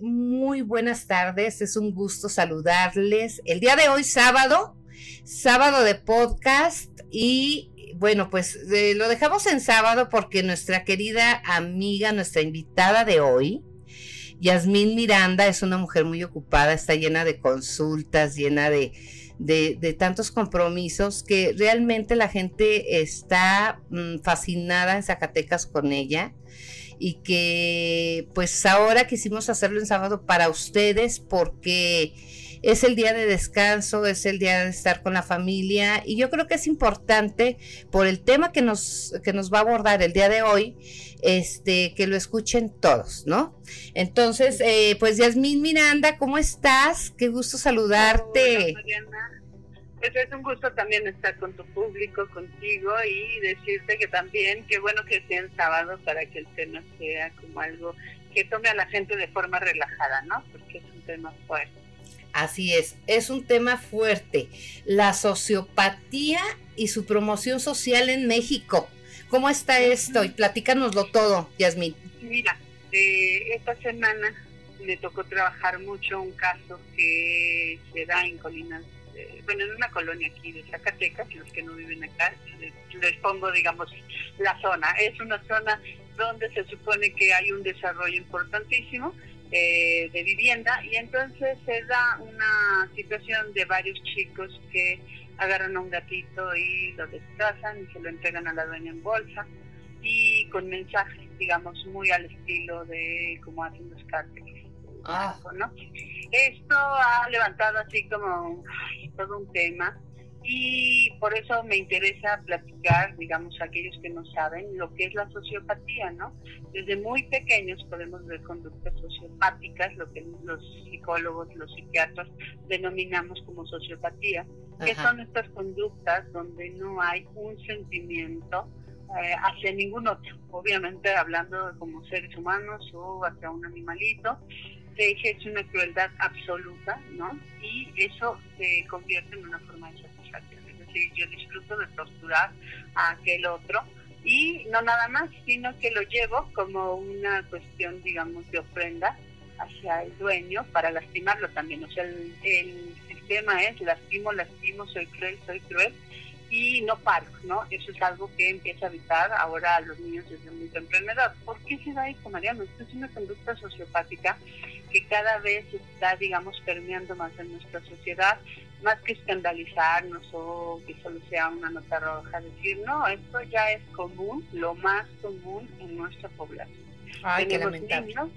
Muy buenas tardes, es un gusto saludarles. El día de hoy, sábado, sábado de podcast. Y bueno, pues eh, lo dejamos en sábado porque nuestra querida amiga, nuestra invitada de hoy, Yasmín Miranda, es una mujer muy ocupada, está llena de consultas, llena de, de, tantos compromisos que realmente la gente está mm, fascinada en Zacatecas con ella y que pues ahora quisimos hacerlo en sábado para ustedes porque es el día de descanso, es el día de estar con la familia y yo creo que es importante por el tema que nos, que nos va a abordar el día de hoy, este, que lo escuchen todos, ¿no? Entonces, eh, pues Yasmín Miranda, ¿cómo estás? Qué gusto saludarte. Pues es un gusto también estar con tu público, contigo y decirte que también, qué bueno que sea en sábado para que el tema sea como algo que tome a la gente de forma relajada, ¿no? Porque es un tema fuerte. Así es, es un tema fuerte. La sociopatía y su promoción social en México. ¿Cómo está esto? Y platícanoslo todo, Yasmín. Mira, eh, esta semana me tocó trabajar mucho un caso que se da en Colinas bueno, en una colonia aquí de Zacatecas, los que no viven acá, les, pongo, digamos, la zona. Es una zona donde se supone que hay un desarrollo importantísimo eh, de vivienda y entonces se da una situación de varios chicos que agarran a un gatito y lo destazan y se lo entregan a la dueña en bolsa y con mensajes, digamos, muy al estilo de cómo hacen los cárteles. Ah. ¿no? Esto ha levantado así como todo un tema y por eso me interesa platicar, digamos, a aquellos que no saben lo que es la sociopatía, ¿no? Desde muy pequeños podemos ver conductas sociopáticas, lo que los psicólogos, los psiquiatras denominamos como sociopatía, que son estas conductas donde no hay un sentimiento eh, hacia ningún otro, obviamente hablando como seres humanos o hacia un animalito, se ejerce una crueldad absoluta, ¿no? Y eso se convierte en una forma de satisfacción. Es decir, yo disfruto de torturar a aquel otro y no nada más, sino que lo llevo como una cuestión, digamos, de ofrenda hacia el dueño para lastimarlo también. O sea, el, el sistema es lastimo, lastimo, soy cruel, soy cruel y no paro, ¿no? Eso es algo que empieza a evitar ahora a los niños desde muy temprana edad. ¿Por qué se da esto, Mariano? Esto es una conducta sociopática que cada vez está, digamos, permeando más en nuestra sociedad, más que escandalizarnos o que solo sea una nota roja, decir, no, esto ya es común, lo más común en nuestra población. Ay, Tenemos niños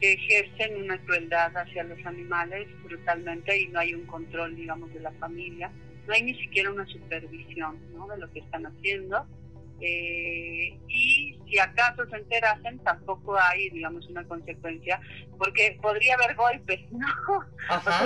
que ejercen una crueldad hacia los animales brutalmente y no hay un control, digamos, de la familia no hay ni siquiera una supervisión ¿no? de lo que están haciendo. Eh, y si acaso se enterasen, tampoco hay, digamos, una consecuencia, porque podría haber golpes, ¿no?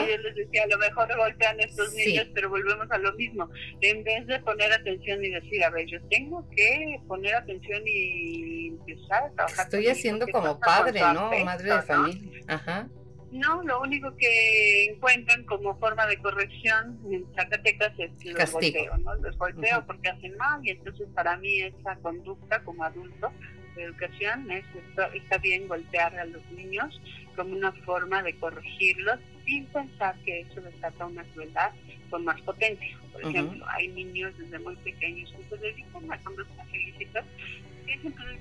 yo les decía, a lo mejor golpean a estos niños, pero volvemos a lo mismo. En vez de poner atención y decir, a ver, yo tengo que poner atención y empezar a trabajar. Estoy haciendo como padre, ¿no? Madre de familia. Ajá. No, lo único que encuentran como forma de corrección en Zacatecas es los golpeo, ¿no? Los golpeo porque hacen mal y entonces para mí esa conducta como adulto de educación es está bien golpear a los niños como una forma de corregirlos sin pensar que eso desata una crueldad con más potencia. Por ejemplo, hay niños desde muy pequeños que se dedican a conductas ilícitas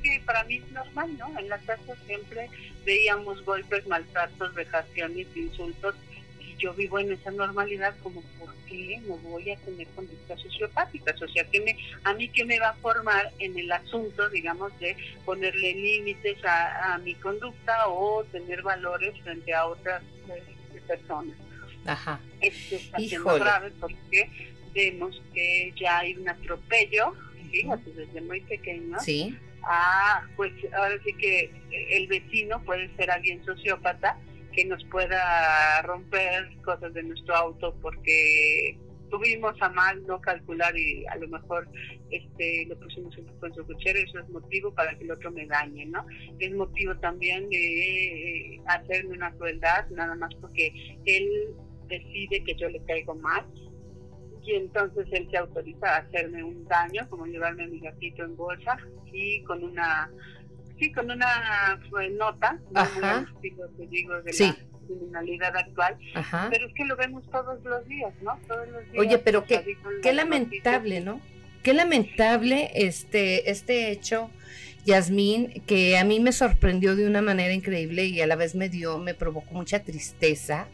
que para mí es normal, ¿no? En la casa siempre veíamos golpes, maltratos, vejaciones, insultos, y yo vivo en esa normalidad como, ¿por qué no voy a tener conductas sociopáticas? O sea, que me, a mí qué me va a formar en el asunto, digamos, de ponerle límites a, mi conducta o tener valores frente a otras eh, personas. Ajá. Esto está siendo grave porque vemos que ya hay un atropello fíjate, desde muy pequeño. Sí. Ah, pues ahora sí que el vecino puede ser alguien sociópata que nos pueda romper cosas de nuestro auto porque tuvimos a mal no calcular y a lo mejor este lo pusimos un poco en su cochero, eso es motivo para que el otro me dañe, ¿no? Es motivo también de eh, hacerme una crueldad, nada más porque él decide que yo le caigo mal y entonces él se autoriza a hacerme un daño, como llevarme a mi gatito en bolsa y con una sí, con una pues, nota, Ajá. te digo, de Sí. la criminalidad actual, Ajá. pero es que lo vemos todos los días, ¿no? Todos los días. Oye, pero qué, qué lamentable, noticias. ¿no? Qué lamentable este, este hecho, Yasmín, que a mí me sorprendió de una manera increíble y a la vez me dio, me provocó mucha tristeza,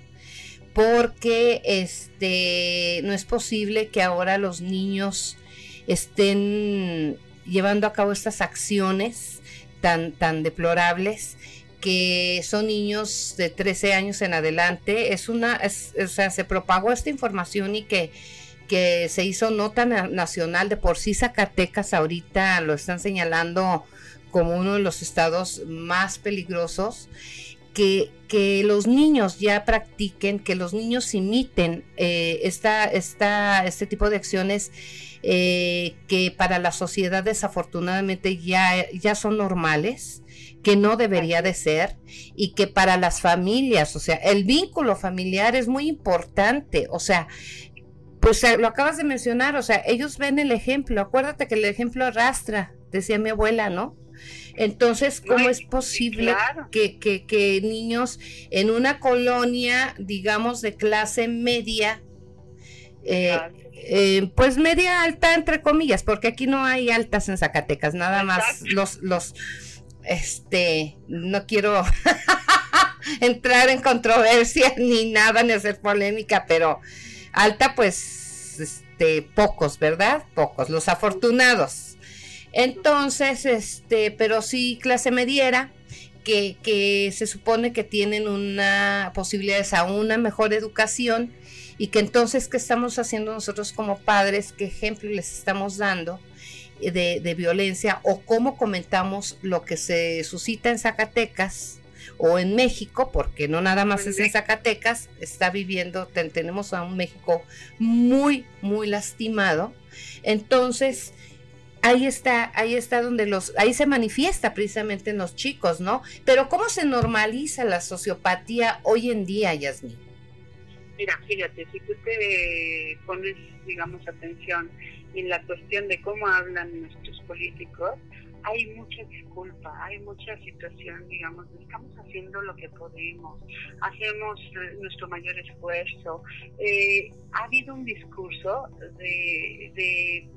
porque este no es posible que ahora los niños estén llevando a cabo estas acciones tan, tan deplorables que son niños de 13 años en adelante. Es una, o sea, se propagó esta información y que, que se hizo nota na- nacional. De por sí Zacatecas ahorita lo están señalando como uno de los estados más peligrosos. Que, los niños ya practiquen, que los niños imiten eh, esta, esta, este tipo de acciones eh, que para la sociedad desafortunadamente ya, ya son normales, que no debería de ser y que para las familias, o sea, el vínculo familiar es muy importante, o sea, pues eh, lo acabas de mencionar, o sea, ellos ven el ejemplo, acuérdate que el ejemplo arrastra, decía mi abuela, ¿no? Entonces, ¿cómo es posible claro. que, que, que niños en una colonia, digamos, de clase media, eh, eh, pues media alta entre comillas, porque aquí no hay altas en Zacatecas, nada más los, los, este, no quiero entrar en controversia ni nada, ni hacer polémica, pero alta pues, este, pocos, ¿verdad? Pocos, los afortunados. Entonces, este, pero sí clase mediera, que, que se supone que tienen una posibilidades a una mejor educación y que entonces, ¿qué estamos haciendo nosotros como padres? ¿Qué ejemplo les estamos dando de, de violencia? ¿O cómo comentamos lo que se suscita en Zacatecas o en México? Porque no nada más es en. Zacatecas, está viviendo, ten- tenemos a un México muy, muy lastimado. Entonces, ahí está, ahí está donde los, ahí se manifiesta precisamente en los chicos, ¿no? Pero ¿cómo se normaliza la sociopatía hoy en día, Yasmin? Mira, fíjate, si tú te pones, digamos, atención en la cuestión de cómo hablan nuestros políticos, hay mucha disculpa, hay mucha situación, digamos, estamos haciendo lo que podemos, hacemos eh, nuestro mayor esfuerzo. Eh, ha habido un discurso de, de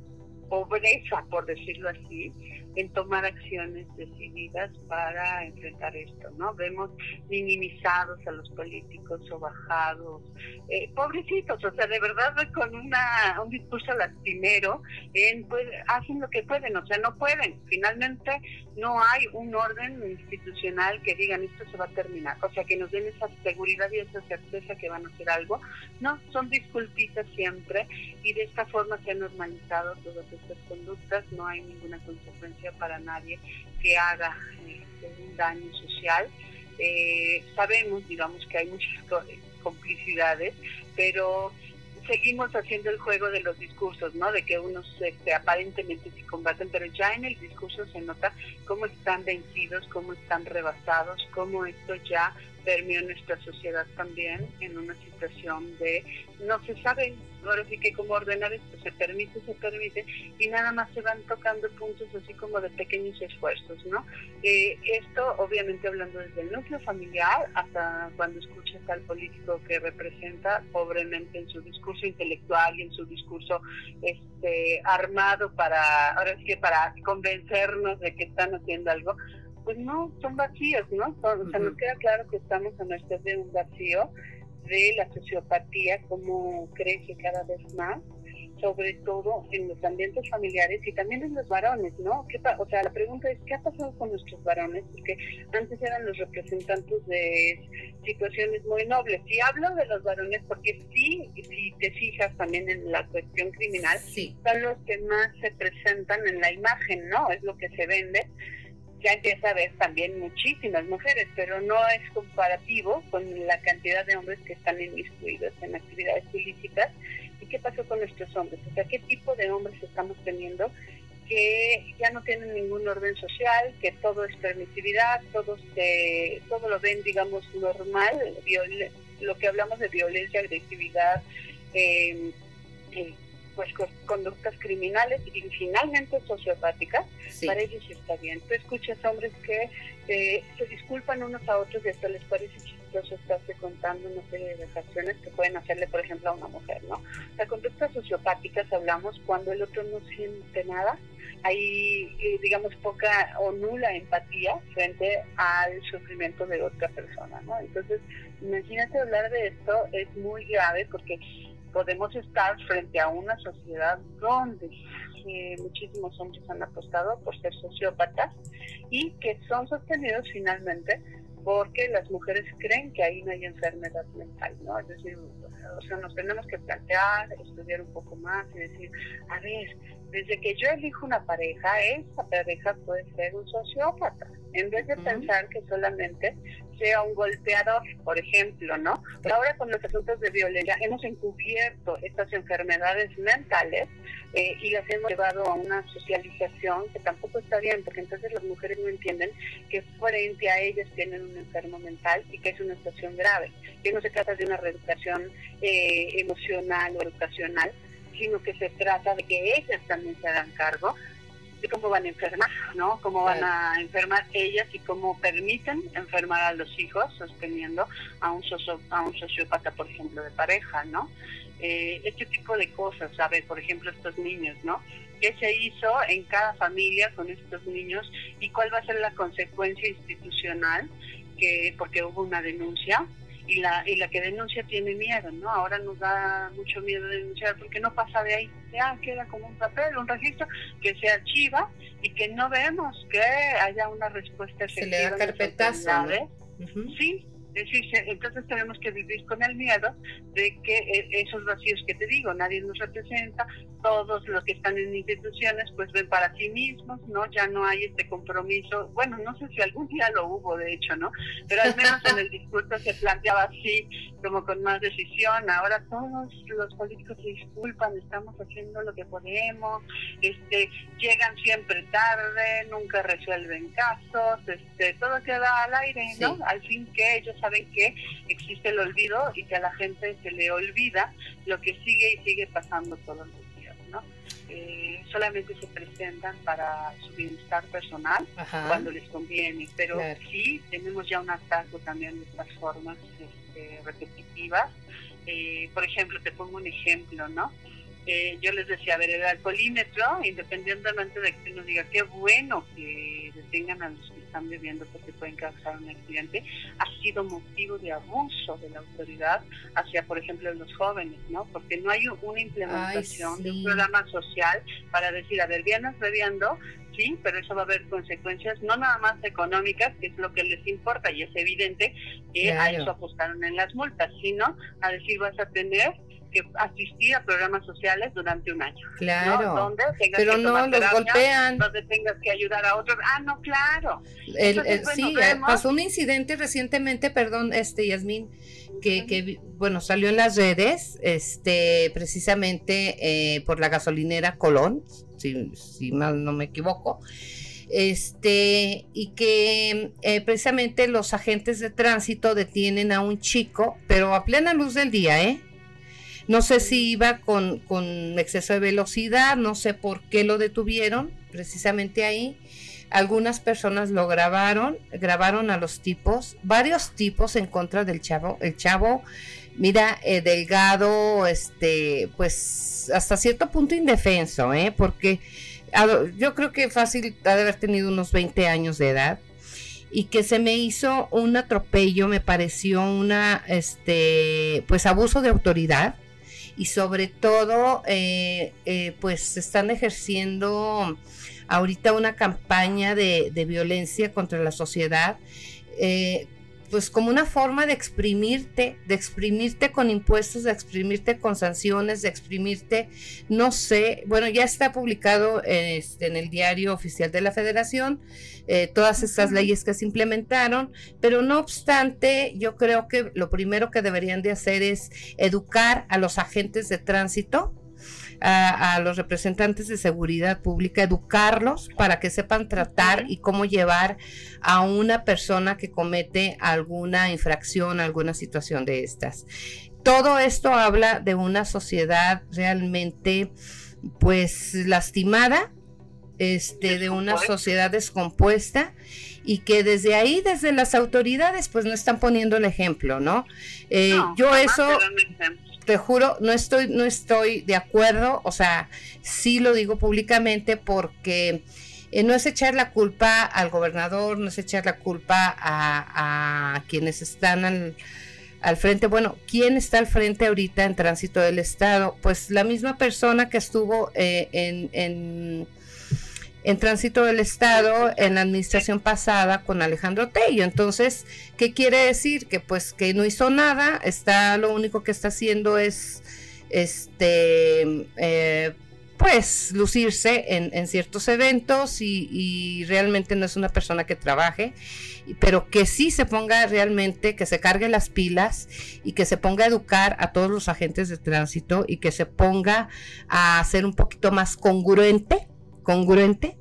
pobreza, por decirlo así, en tomar acciones decididas para enfrentar esto, ¿no? Vemos minimizados a los políticos o bajados, eh, pobrecitos, o sea, de verdad con una, un discurso lastimero, en, pues hacen lo que pueden, o sea, no pueden. Finalmente no hay un orden institucional que digan esto se va a terminar, o sea, que nos den esa seguridad y esa certeza que van a hacer algo. No, son disculpitas siempre y de esta forma se han normalizado todas estas conductas, no hay ninguna consecuencia para nadie que haga este, un daño social. Eh, sabemos, digamos, que hay muchas co- complicidades, pero seguimos haciendo el juego de los discursos, ¿no? De que unos este, aparentemente sí combaten, pero ya en el discurso se nota cómo están vencidos, cómo están rebasados, cómo esto ya permeó nuestra sociedad también en una situación de no se sabe ahora sí que cómo ordenar esto, se permite, se permite, y nada más se van tocando puntos así como de pequeños esfuerzos, ¿no? Eh, esto, obviamente, hablando desde el núcleo familiar, hasta cuando escuchas al político que representa pobremente en su discurso intelectual y en su discurso este armado para, ahora sí que para convencernos de que están haciendo algo, pues no, son vacíos, ¿no? Son- O sea, nos queda claro que estamos a merced de un vacío de la sociopatía, cómo crece cada vez más, sobre todo en los ambientes familiares y también en los varones, ¿no? ¿Qué pa- o sea, la pregunta es, ¿qué ha pasado con nuestros varones? Porque antes eran los representantes de situaciones muy nobles. Y hablo de los varones porque sí, si te fijas también en la cuestión criminal, Sí. son los que más se presentan en la imagen, ¿no? Es lo que se vende. Ya empieza a haber también muchísimas mujeres, pero no es comparativo con la cantidad de hombres que están inmiscuidos en actividades ilícitas. ¿Y qué pasó con nuestros hombres? O sea, ¿qué tipo de hombres estamos teniendo que ya no tienen ningún orden social, que todo es permisividad, todo, se, todo lo ven, digamos, normal, lo que hablamos de violencia, agresividad, eh, eh, pues conductas criminales y finalmente sociopáticas, para ellos está bien. Tú escuchas hombres que eh, se disculpan unos a otros y hasta les parece chistoso estarse contando una serie de vejaciones que pueden hacerle, por ejemplo, a una mujer, ¿no? La conductas sociopáticas hablamos cuando el otro no siente nada, hay, eh, digamos, poca o nula empatía frente al sufrimiento de otra persona, ¿no? Entonces, imagínate hablar de esto, es muy grave porque podemos estar frente a una sociedad donde eh, muchísimos hombres han apostado por ser sociópatas y que son sostenidos finalmente porque las mujeres creen que ahí no hay enfermedad mental, ¿no? Es decir, o sea, nos tenemos que plantear, estudiar un poco más y decir, a ver, desde que yo elijo una pareja, esa pareja puede ser un sociópata, en vez de pensar que solamente sea un golpeador, por ejemplo, ¿no? Pero ahora con los asuntos de violencia hemos encubierto estas enfermedades mentales eh, y las hemos llevado a una socialización que tampoco está bien, porque entonces las mujeres no entienden que frente a ellas tienen un enfermo mental y que es una situación grave, que no se trata de una reeducación eh, emocional o educacional, sino que se trata de que ellas también se hagan cargo de cómo van a enfermar, ¿no? Cómo van a enfermar ellas y cómo permiten enfermar a los hijos sosteniendo a un, socio, a un sociópata, por ejemplo, de pareja, ¿no? Eh, este tipo de cosas, ver, por ejemplo, estos niños, ¿no? ¿Qué se hizo en cada familia con estos niños y cuál va a ser la consecuencia institucional? que porque hubo una denuncia y la, y la que denuncia tiene miedo, ¿no? Ahora nos da mucho miedo denunciar porque no pasa de ahí, ya queda como un papel, un registro que se archiva y que no vemos que haya una respuesta efectiva. Se le da carpetazo. Sí, entonces tenemos que vivir con el miedo de que eh, esos vacíos que te digo, nadie nos representa, todos los que están en instituciones pues ven para sí mismos, ¿no? Ya no hay este compromiso, bueno, no sé si algún día lo hubo de hecho, ¿no? Pero al menos en el discurso se planteaba así, como con más decisión, ahora todos los políticos se disculpan, estamos haciendo lo que podemos, este, llegan siempre tarde, nunca resuelven casos, este, todo queda al aire, ¿no? Al fin que ellos saben que existe el olvido y que a la gente se le olvida lo que sigue y sigue pasando todos los días, ¿no? Eh, solamente se presentan para su bienestar personal cuando les conviene, pero sí tenemos ya un ataque también de estas formas este, repetitivas. Eh, por ejemplo, te pongo un ejemplo, ¿no? Eh, yo les decía, a ver, el alcoholímetro, independientemente de que uno diga qué bueno que detengan a los que están bebiendo porque pueden causar un accidente, ha sido motivo de abuso de la autoridad hacia, por ejemplo, los jóvenes, ¿no? Porque no hay una implementación de un programa social para decir, a ver, vienes bebiendo, sí, pero eso va a haber consecuencias no nada más económicas, que es lo que les importa y es evidente que a eso apostaron en las multas, sino a decir vas a tener que asistir a programas sociales durante un año. Claro. Donde pero no los golpean. Donde tengas que ayudar a otros. Ah, no, claro. sí, eh, pasó un incidente recientemente, perdón, este Yasmín, que, que bueno, salió en las redes, este, precisamente eh, por la gasolinera Colón, si, si mal no me equivoco este y que eh, precisamente los agentes de tránsito detienen a un chico, pero a plena luz del día, ¿eh? No sé si iba con, exceso de velocidad, no sé por qué lo detuvieron precisamente ahí. Algunas personas lo grabaron, grabaron a los tipos, varios tipos en contra del chavo. El chavo, mira, eh, delgado, este, pues hasta cierto punto indefenso, ¿eh? Porque yo creo que fácil ha de haber tenido unos 20 años de edad y que se me hizo un atropello, me pareció una, este, pues abuso de autoridad y sobre todo eh, eh, pues están ejerciendo ahorita una campaña de, violencia contra la sociedad. Eh, pues como una forma de exprimirte, de exprimirte con impuestos, de exprimirte con sanciones, de exprimirte, no sé, bueno, ya está publicado este, en el diario oficial de la federación, eh, todas estas leyes que se implementaron, pero no obstante, yo creo que lo primero que deberían de hacer es educar a los agentes de tránsito, a, los representantes de seguridad pública, educarlos para que sepan tratar y cómo llevar a una persona que comete alguna infracción, alguna situación de estas. Todo esto habla de una sociedad realmente pues lastimada, este, de una sociedad descompuesta y que desde ahí, desde las autoridades, pues no están poniendo el ejemplo, ¿no? Eh, yo eso te juro, no estoy, no estoy de acuerdo, o sea, sí lo digo públicamente porque eh, no es echar la culpa al gobernador, no es echar la culpa a, quienes están al, frente. Bueno, ¿quién está al frente ahorita en tránsito del Estado? Pues la misma persona que estuvo eh, en tránsito del Estado en la administración pasada con Alejandro Tello. Entonces, ¿qué quiere decir? Que pues que no hizo nada, está lo único que está haciendo es este eh, pues lucirse en, ciertos eventos y, y, realmente no es una persona que trabaje, pero que sí se ponga realmente, que se cargue las pilas y que se ponga a educar a todos los agentes de tránsito y que se ponga a ser un poquito más congruente congruente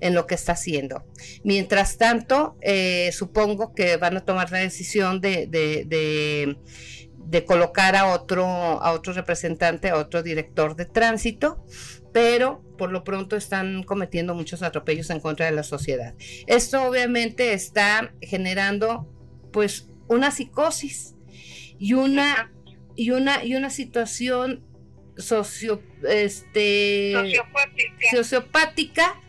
en lo que está haciendo. Mientras tanto, eh, supongo que van a tomar la decisión de, de, colocar a otro, a otro representante, a otro director de tránsito, pero por lo pronto están cometiendo muchos atropellos en contra de la sociedad. Esto obviamente está generando pues una psicosis y una, y una, y una situación socio, este, sociopática.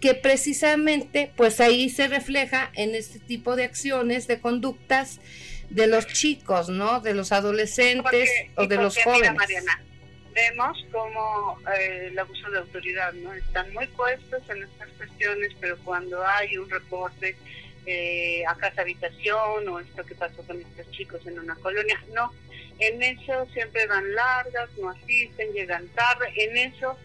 que precisamente pues ahí se refleja en este tipo de acciones, de conductas de los chicos, ¿no? De los adolescentes o de los jóvenes. Mariana, vemos como eh, el abuso de autoridad, ¿no? Están muy puestos en estas cuestiones, pero cuando hay un reporte eh, a casa habitación o esto que pasó con estos chicos en una colonia, no, en eso siempre van largas, no asisten, llegan tarde, en eso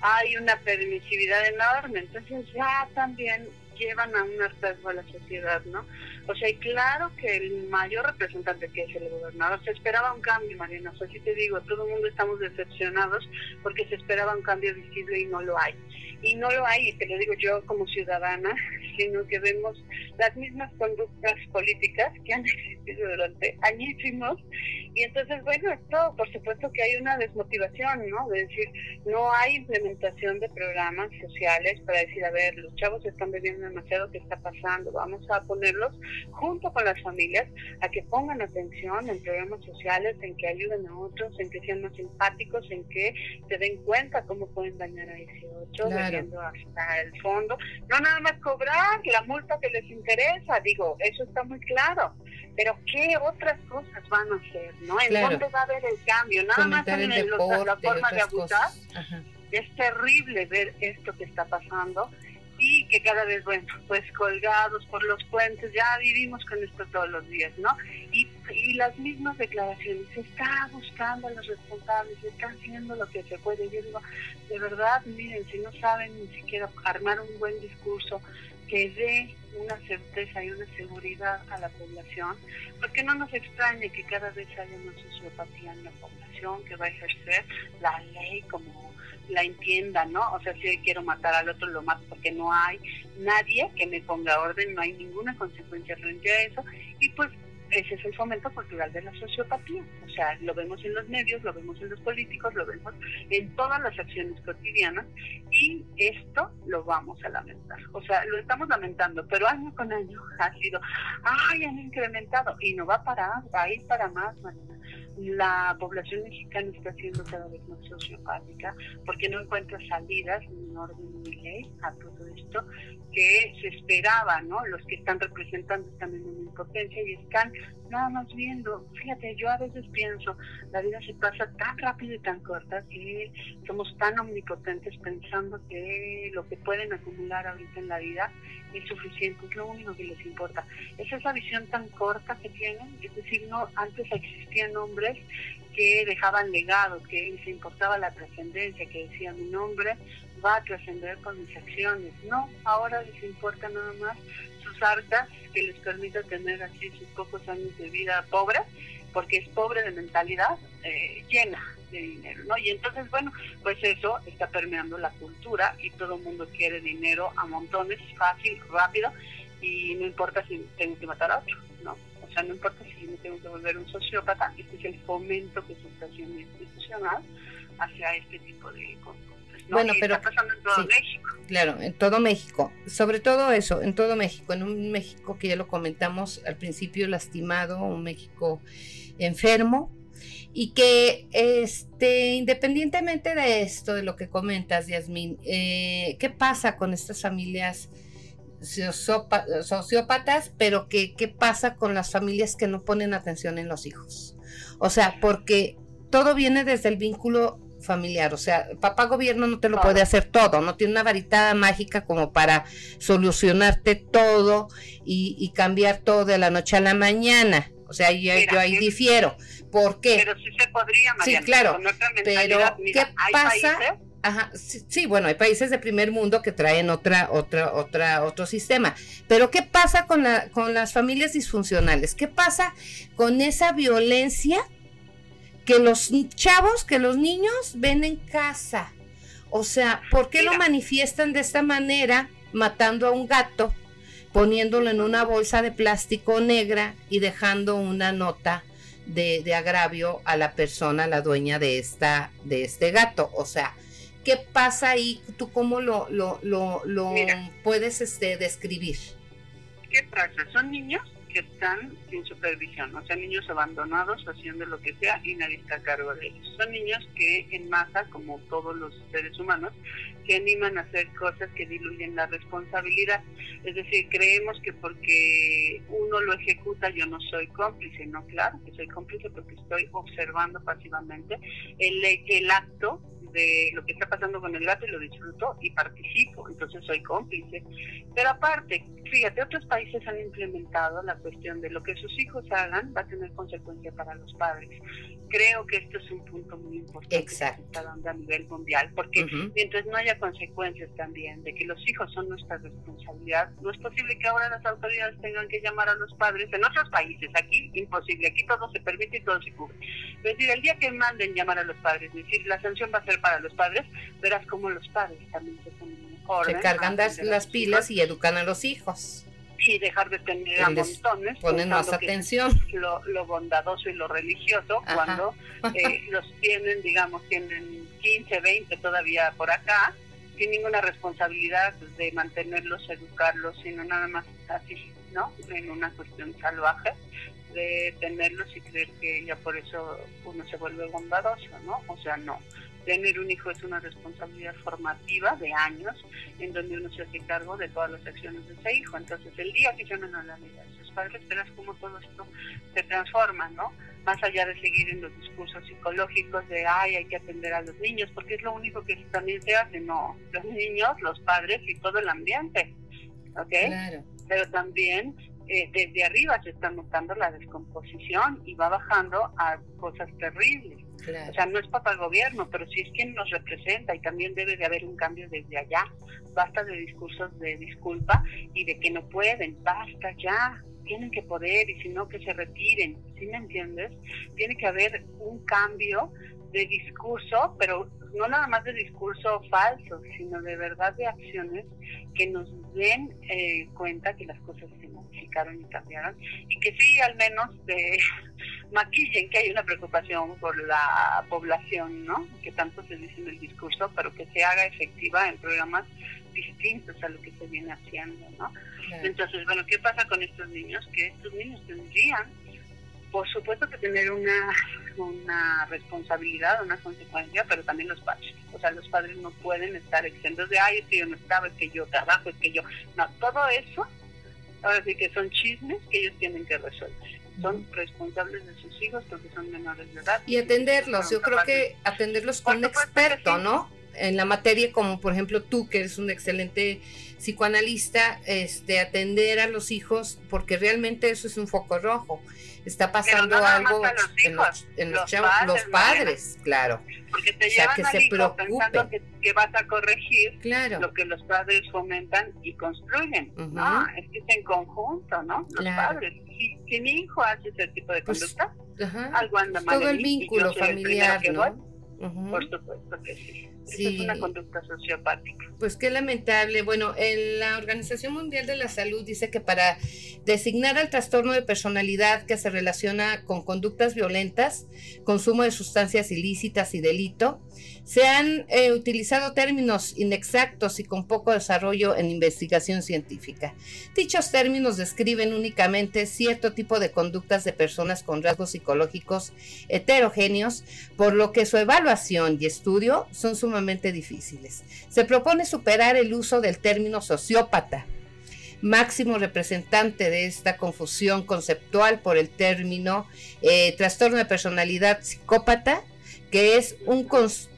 hay una permisividad enorme, entonces ya también llevan a un hartazgo a la sociedad, ¿no? O sea, y claro que el mayor representante que es el gobernador, se esperaba un cambio, Marina, o sí te digo, todo el mundo estamos decepcionados porque se esperaba un cambio visible y no lo hay. Y no lo hay, y te lo digo yo como ciudadana, sino que vemos las mismas conductas políticas que han existido durante añísimos. Y entonces, bueno, esto por supuesto que hay una desmotivación, ¿no? De decir, no hay implementación de programas sociales para decir, a ver, los chavos están bebiendo demasiado, ¿qué está pasando? Vamos a ponerlos junto con las familias a que pongan atención en programas sociales, en que ayuden a otros, en que sean más empáticos, en que se den cuenta cómo pueden dañar a 18, claro. hasta el fondo. No nada más cobrar la multa que les interesa, digo, eso está muy claro. Pero ¿qué otras cosas van a hacer? ¿no? ¿En dónde va a haber el cambio? Nada más en el, la forma de abusar. Es terrible ver esto que está pasando y que cada vez, bueno, pues colgados por los puentes, ya vivimos con esto todos los días, ¿no? Y, y las mismas declaraciones, se está buscando a los responsables, se está haciendo lo que se puede. Yo digo, de verdad, miren, si no saben ni siquiera armar un buen discurso que dé una certeza y una seguridad a la población, porque no nos extrañe que cada vez haya más sociopatía en la población que va a ejercer la ley como la entienda, ¿no? O sea, si quiero matar al otro, lo mato porque no hay nadie que me ponga orden, no hay ninguna consecuencia frente a eso. Y pues ese es el fomento cultural de la sociopatía. O sea, lo vemos en los medios, lo vemos en los políticos, lo vemos en todas las acciones cotidianas y esto lo vamos a lamentar. O sea, lo estamos lamentando, pero año con año ha sido, ay, han incrementado y no va a parar, va a ir para más, la población mexicana está siendo cada vez más sociopática porque no encuentra salidas ni orden ni ley a todo esto que se esperaba, ¿no? Los que están representando también una impotencia y están nada más viendo. Fíjate, yo a veces pienso, la vida se pasa tan rápido y tan corta que somos tan omnipotentes pensando que lo que pueden acumular ahorita en la vida es suficiente, es lo único que les importa. Esa es la visión tan corta que tienen, es decir, no antes existían hombres que dejaban legados, que les importaba la trascendencia, que decían mi nombre va a trascender con mis acciones. No, ahora les importa nada más sus arcas que les permita tener así sus pocos años de vida pobre, porque es pobre de mentalidad, eh, llena de dinero, ¿no? Y entonces, bueno, pues eso está permeando la cultura y todo el mundo quiere dinero a montones, fácil, rápido, y no importa si tengo que matar a otro, ¿no? Sea, no importa si me tengo que volver un sociópata, este es el fomento que se está haciendo institucional hacia este tipo de cosas. Bueno, pero está pasando en todo México. Claro, en todo México. Sobre todo eso, en todo México. En un México que ya lo comentamos al principio, lastimado, un México enfermo. Y que, este, independientemente de esto, de lo que comentas, Yasmín, eh, ¿qué pasa con estas familias sociópatas? Pero que, ¿qué pasa con las familias que no ponen atención en los hijos? O sea, porque todo viene desde el vínculo familiar. O sea, papá gobierno no te lo puede hacer todo, no tiene una varita mágica como para solucionarte todo y, cambiar todo de la noche a la mañana. O sea, yo, yo ahí difiero. ¿Por qué? Pero sí se podría, Mariana, Sí, claro. Pero, ¿qué pasa? Ajá, sí, bueno, hay países de primer mundo que traen otra, otra, otra, otro sistema. Pero ¿qué pasa con, la, con las familias disfuncionales? ¿Qué pasa con esa violencia que los chavos, que los niños ven en casa. O sea, ¿por qué lo manifiestan de esta manera, matando a un gato, poniéndolo en una bolsa de plástico negra y dejando una nota de, agravio a la persona, la dueña de esta, de este gato? O sea, ¿qué pasa ahí? ¿Tú cómo lo, lo, lo, lo puedes este, describir? ¿Qué pasa? Son niños que están sin supervisión, o sea, niños abandonados haciendo lo que sea y nadie está a cargo de ellos. Son niños que en masa, como todos los seres humanos, que animan a hacer cosas que diluyen la responsabilidad. Es decir, creemos que porque uno lo ejecuta yo no soy cómplice, no, claro que soy cómplice porque estoy observando pasivamente el, el acto de lo que está pasando con el gato y lo disfruto y participo, entonces soy cómplice. Pero aparte, fíjate, otros países han implementado la cuestión de lo que sus hijos hagan va a tener consecuencia para los padres. Creo que esto es un punto muy importante Exacto. que está dando a nivel mundial, porque mientras no haya consecuencias también de que los hijos son nuestra responsabilidad, no es posible que ahora las autoridades tengan que llamar a los padres en otros países. Aquí imposible, aquí todo se permite y todo se cubre. Es decir, el día que manden llamar a los padres, es decir, la sanción va a ser para los padres, verás cómo los padres también se ponen Se cargan las, pilas y educan a los hijos. Y dejar de tener a montones. Ponen más atención. Lo, lo, bondadoso y lo religioso, cuando eh, los tienen, digamos, tienen 15, 20 todavía por acá, sin ninguna responsabilidad de mantenerlos, educarlos, sino nada más así, ¿no? En una cuestión salvaje de tenerlos y creer que ya por eso uno se vuelve bondadoso, ¿no? O sea, no tener un hijo es una responsabilidad formativa de años en donde uno se hace cargo de todas las acciones de ese hijo. Entonces, el día que llamen a la vida de sus padres, verás cómo todo esto se transforma, ¿no? Más allá de seguir en los discursos psicológicos de, ay, hay que atender a los niños, porque es lo único que también se hace, no, los niños, los padres y todo el ambiente, ¿ok? Claro. Pero también eh, desde arriba se está notando la descomposición y va bajando a cosas terribles. O sea, no es papá el gobierno, pero sí es quien nos representa y también debe de haber un cambio desde allá. Basta de discursos de disculpa y de que no pueden, basta ya. Tienen que poder y si no que se retiren, ¿sí me entiendes? Tiene que haber un cambio de discurso, pero no nada más de discurso falso, sino de verdad de acciones que nos den eh, cuenta que las cosas se modificaron y cambiaron y que sí al menos de maquillen que hay una preocupación por la población, ¿no? Que tanto se dice en el discurso, pero que se haga efectiva en programas distintos a lo que se viene haciendo, ¿no? Entonces, bueno, ¿qué pasa con estos niños? Que estos niños tendrían, por supuesto, que tener una una responsabilidad, una consecuencia, pero también los padres. O sea, los padres no pueden estar exentos de, ay, es que yo no estaba, es que yo trabajo, es que yo... No, todo eso, ahora sí que son chismes que ellos tienen que resolver. Son responsables de sus hijos porque son menores de edad. Y atenderlos, yo creo que atenderlos con un experto, ¿no? En la materia, como por ejemplo tú, que eres un excelente psicoanalista, este, atender a los hijos, porque realmente eso es un foco rojo está pasando algo en los, en los, padres, claro. Porque te llevan que se pensando que, vas a corregir lo que los padres fomentan y construyen. No, es que es en conjunto, ¿no? Los padres. Si, mi hijo hace ese tipo de pues, conducta, algo anda mal. Todo el vínculo familiar, ¿no? Por supuesto que sí. Es una conducta sociopática. Pues qué lamentable. Bueno, en la Organización Mundial de la Salud dice que para designar al trastorno de personalidad que se relaciona con conductas violentas, consumo de sustancias ilícitas y delito, se han eh, utilizado términos inexactos y con poco desarrollo en investigación científica. Dichos términos describen únicamente cierto tipo de conductas de personas con rasgos psicológicos heterogéneos, por lo que su evaluación y estudio son sumamente difíciles. Se propone superar el uso del término sociópata, máximo representante de esta confusión conceptual por el término eh, trastorno de personalidad psicópata, que es un,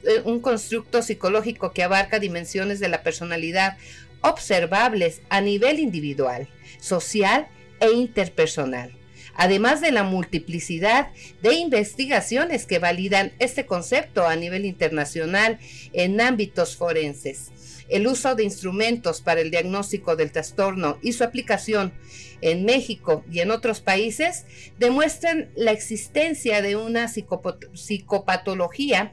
eh, un constructo psicológico que abarca dimensiones de la personalidad observables a nivel individual, social e interpersonal, además de la multiplicidad de investigaciones que validan este concepto a nivel internacional en ámbitos forenses el uso de instrumentos para el diagnóstico del trastorno y su aplicación en México y en otros países demuestran la existencia de una psicopatología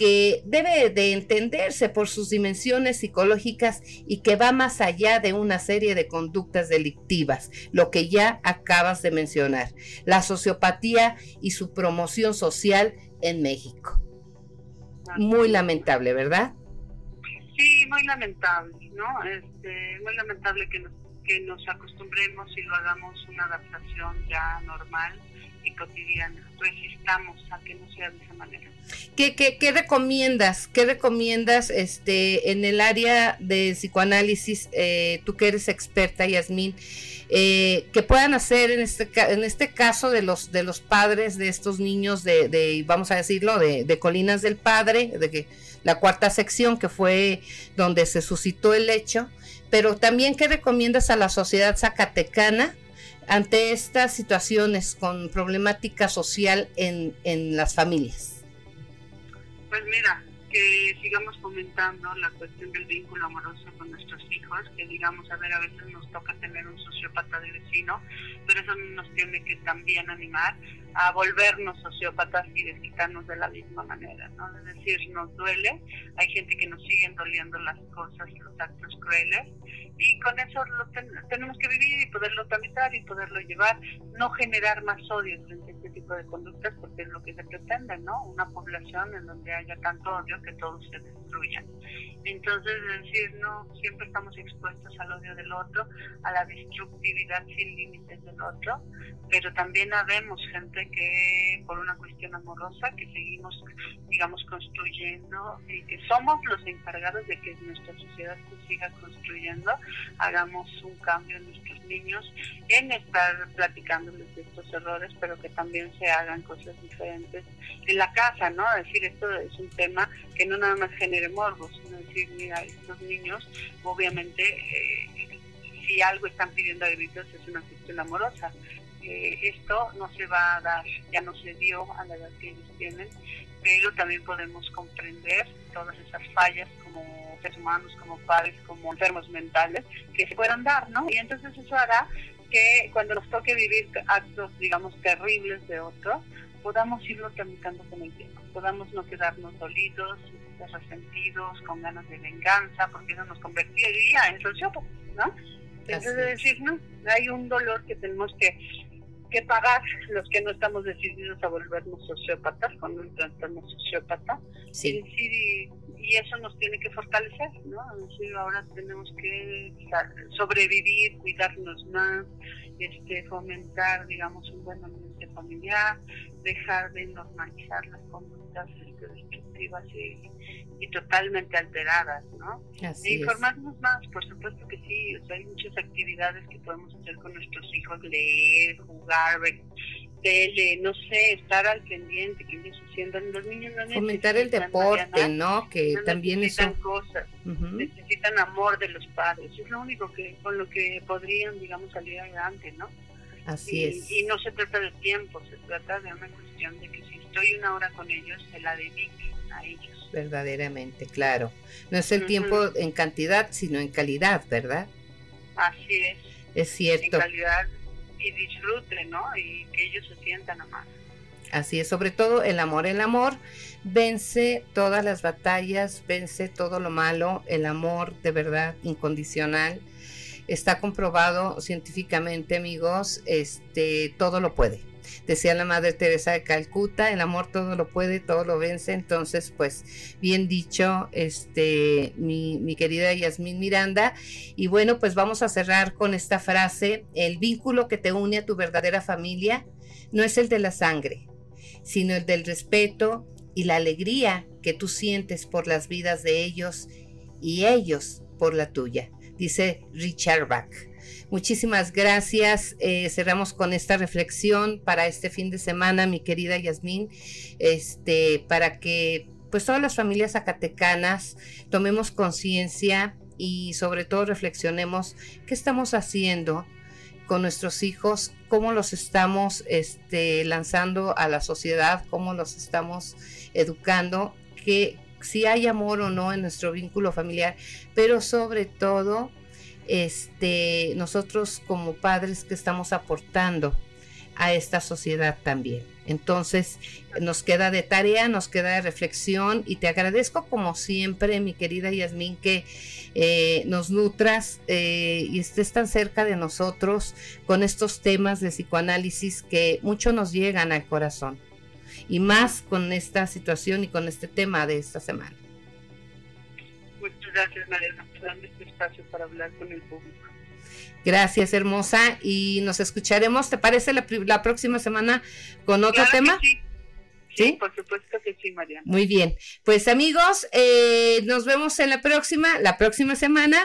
que debe de entenderse por sus dimensiones psicológicas y que va más allá de una serie de conductas delictivas, lo que ya acabas de mencionar, la sociopatía y su promoción social en México. Muy lamentable, ¿verdad? Sí, muy lamentable, ¿no? Este, muy lamentable que nos, que nos acostumbremos y lo hagamos una adaptación ya normal y cotidiana. Resistamos a que no sea de esa manera. ¿Qué, qué, qué recomiendas? ¿Qué recomiendas este, en el área de psicoanálisis, eh, tú que eres experta, Yasmín, eh, que puedan hacer en este, en este caso de los, de los padres de estos niños de, de vamos a decirlo, de, de Colinas del Padre, de que la cuarta sección, que fue donde se suscitó el hecho, pero también qué recomiendas a la sociedad zacatecana ante estas situaciones con problemática social en, en las familias. Pues mira, que sigamos fomentando la cuestión del vínculo amoroso con nuestros hijos, que digamos, a ver, a veces nos toca tener un sociópata de vecino, pero eso nos tiene que también animar a volvernos sociópatas y desquitarnos de la misma manera, ¿no? Es decir, nos duele, hay gente que nos siguen doliendo las cosas, los actos crueles, y con eso lo tenemos que vivir y poderlo tramitar y poderlo llevar, no generar más odio frente a este tipo de conductas, porque es lo que se pretende, ¿no? Una población en donde haya tanto odio que todos se destruyan. Entonces, es decir, no siempre estamos expuestos al odio del otro, a la destructividad sin límites del otro, pero también habemos gente que por una cuestión amorosa que seguimos, digamos, construyendo y que somos los encargados de que nuestra sociedad se siga construyendo, hagamos un cambio en nuestros niños, en estar platicándoles de estos errores, pero que también se hagan cosas diferentes en la casa, ¿no? Es decir, esto es un tema que no nada más genere morbos, sino decir, mira, estos niños, obviamente, eh, si algo están pidiendo a gritos es una cuestión amorosa esto no se va a dar, ya no se dio a la edad que ellos tienen, pero también podemos comprender todas esas fallas como seres humanos, como padres, como enfermos mentales que se puedan dar, ¿no? Y entonces eso hará que cuando nos toque vivir actos, digamos, terribles de otro, podamos irlo tramitando con el tiempo, podamos no quedarnos dolidos, resentidos, con ganas de venganza, porque eso nos convertiría en sociópatas, ¿no? Entonces, es decir, no, hay un dolor que tenemos que que pagar los que no estamos decididos a volvernos sociópatas con un trastorno sociópata. Sí. Y, y, eso nos tiene que fortalecer, ¿no? Es decir, ahora tenemos que sobrevivir, cuidarnos más, este, fomentar, digamos, un buen ambiente familiar, dejar de normalizar las conductas este, destructivas y, totalmente alteradas, ¿no? e informarnos más, por supuesto que sí, o sea, hay muchas actividades que podemos hacer con nuestros hijos, leer, jugar, ver tele, no sé, estar al pendiente, que ellos haciendo, los niños no Fomentar el deporte, ¿no? Que también necesitan cosas, necesitan amor de los padres, es lo único que con lo que podrían, digamos, salir adelante, ¿no? Así es. Y no se trata de tiempo, se trata de una cuestión de que si estoy una hora con ellos, se la dedique a ellos. Verdaderamente, claro. No es el tiempo en cantidad, sino en calidad, ¿verdad? Así es. Es cierto. En calidad y disfruten, ¿no? Y que ellos se sientan amados. Así es, sobre todo el amor. El amor vence todas las batallas, vence todo lo malo. El amor de verdad incondicional está comprobado científicamente, amigos. Este todo lo puede. Decía la Madre Teresa de Calcuta, el amor todo lo puede, todo lo vence. Entonces, pues, bien dicho, este, mi, mi querida Yasmín Miranda. Y bueno, pues vamos a cerrar con esta frase, el vínculo que te une a tu verdadera familia no es el de la sangre, sino el del respeto y la alegría que tú sientes por las vidas de ellos y ellos por la tuya, dice Richard Bach. Muchísimas gracias. Eh, cerramos con esta reflexión para este fin de semana, mi querida Yasmín, este, para que pues todas las familias zacatecanas tomemos conciencia y sobre todo reflexionemos qué estamos haciendo con nuestros hijos, cómo los estamos este, lanzando a la sociedad, cómo los estamos educando, que si hay amor o no en nuestro vínculo familiar, pero sobre todo este, nosotros como padres que estamos aportando a esta sociedad también. Entonces, nos queda de tarea, nos queda de reflexión y te agradezco como siempre, mi querida Yasmín, que eh, nos nutras eh, y estés tan cerca de nosotros con estos temas de psicoanálisis que mucho nos llegan al corazón. Y más con esta situación y con este tema de esta semana. Muchas gracias, Mariana, por darme este espacio para hablar con el público. Gracias, hermosa. Y nos escucharemos, ¿te parece la, la próxima semana con otro tema? Sí. sí. por supuesto que sí, Mariana. Muy bien. Pues amigos, eh, nos vemos en la próxima, la próxima semana,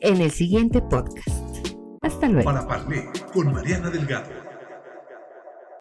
en el siguiente podcast. Hasta luego. Para Parler con Mariana Delgado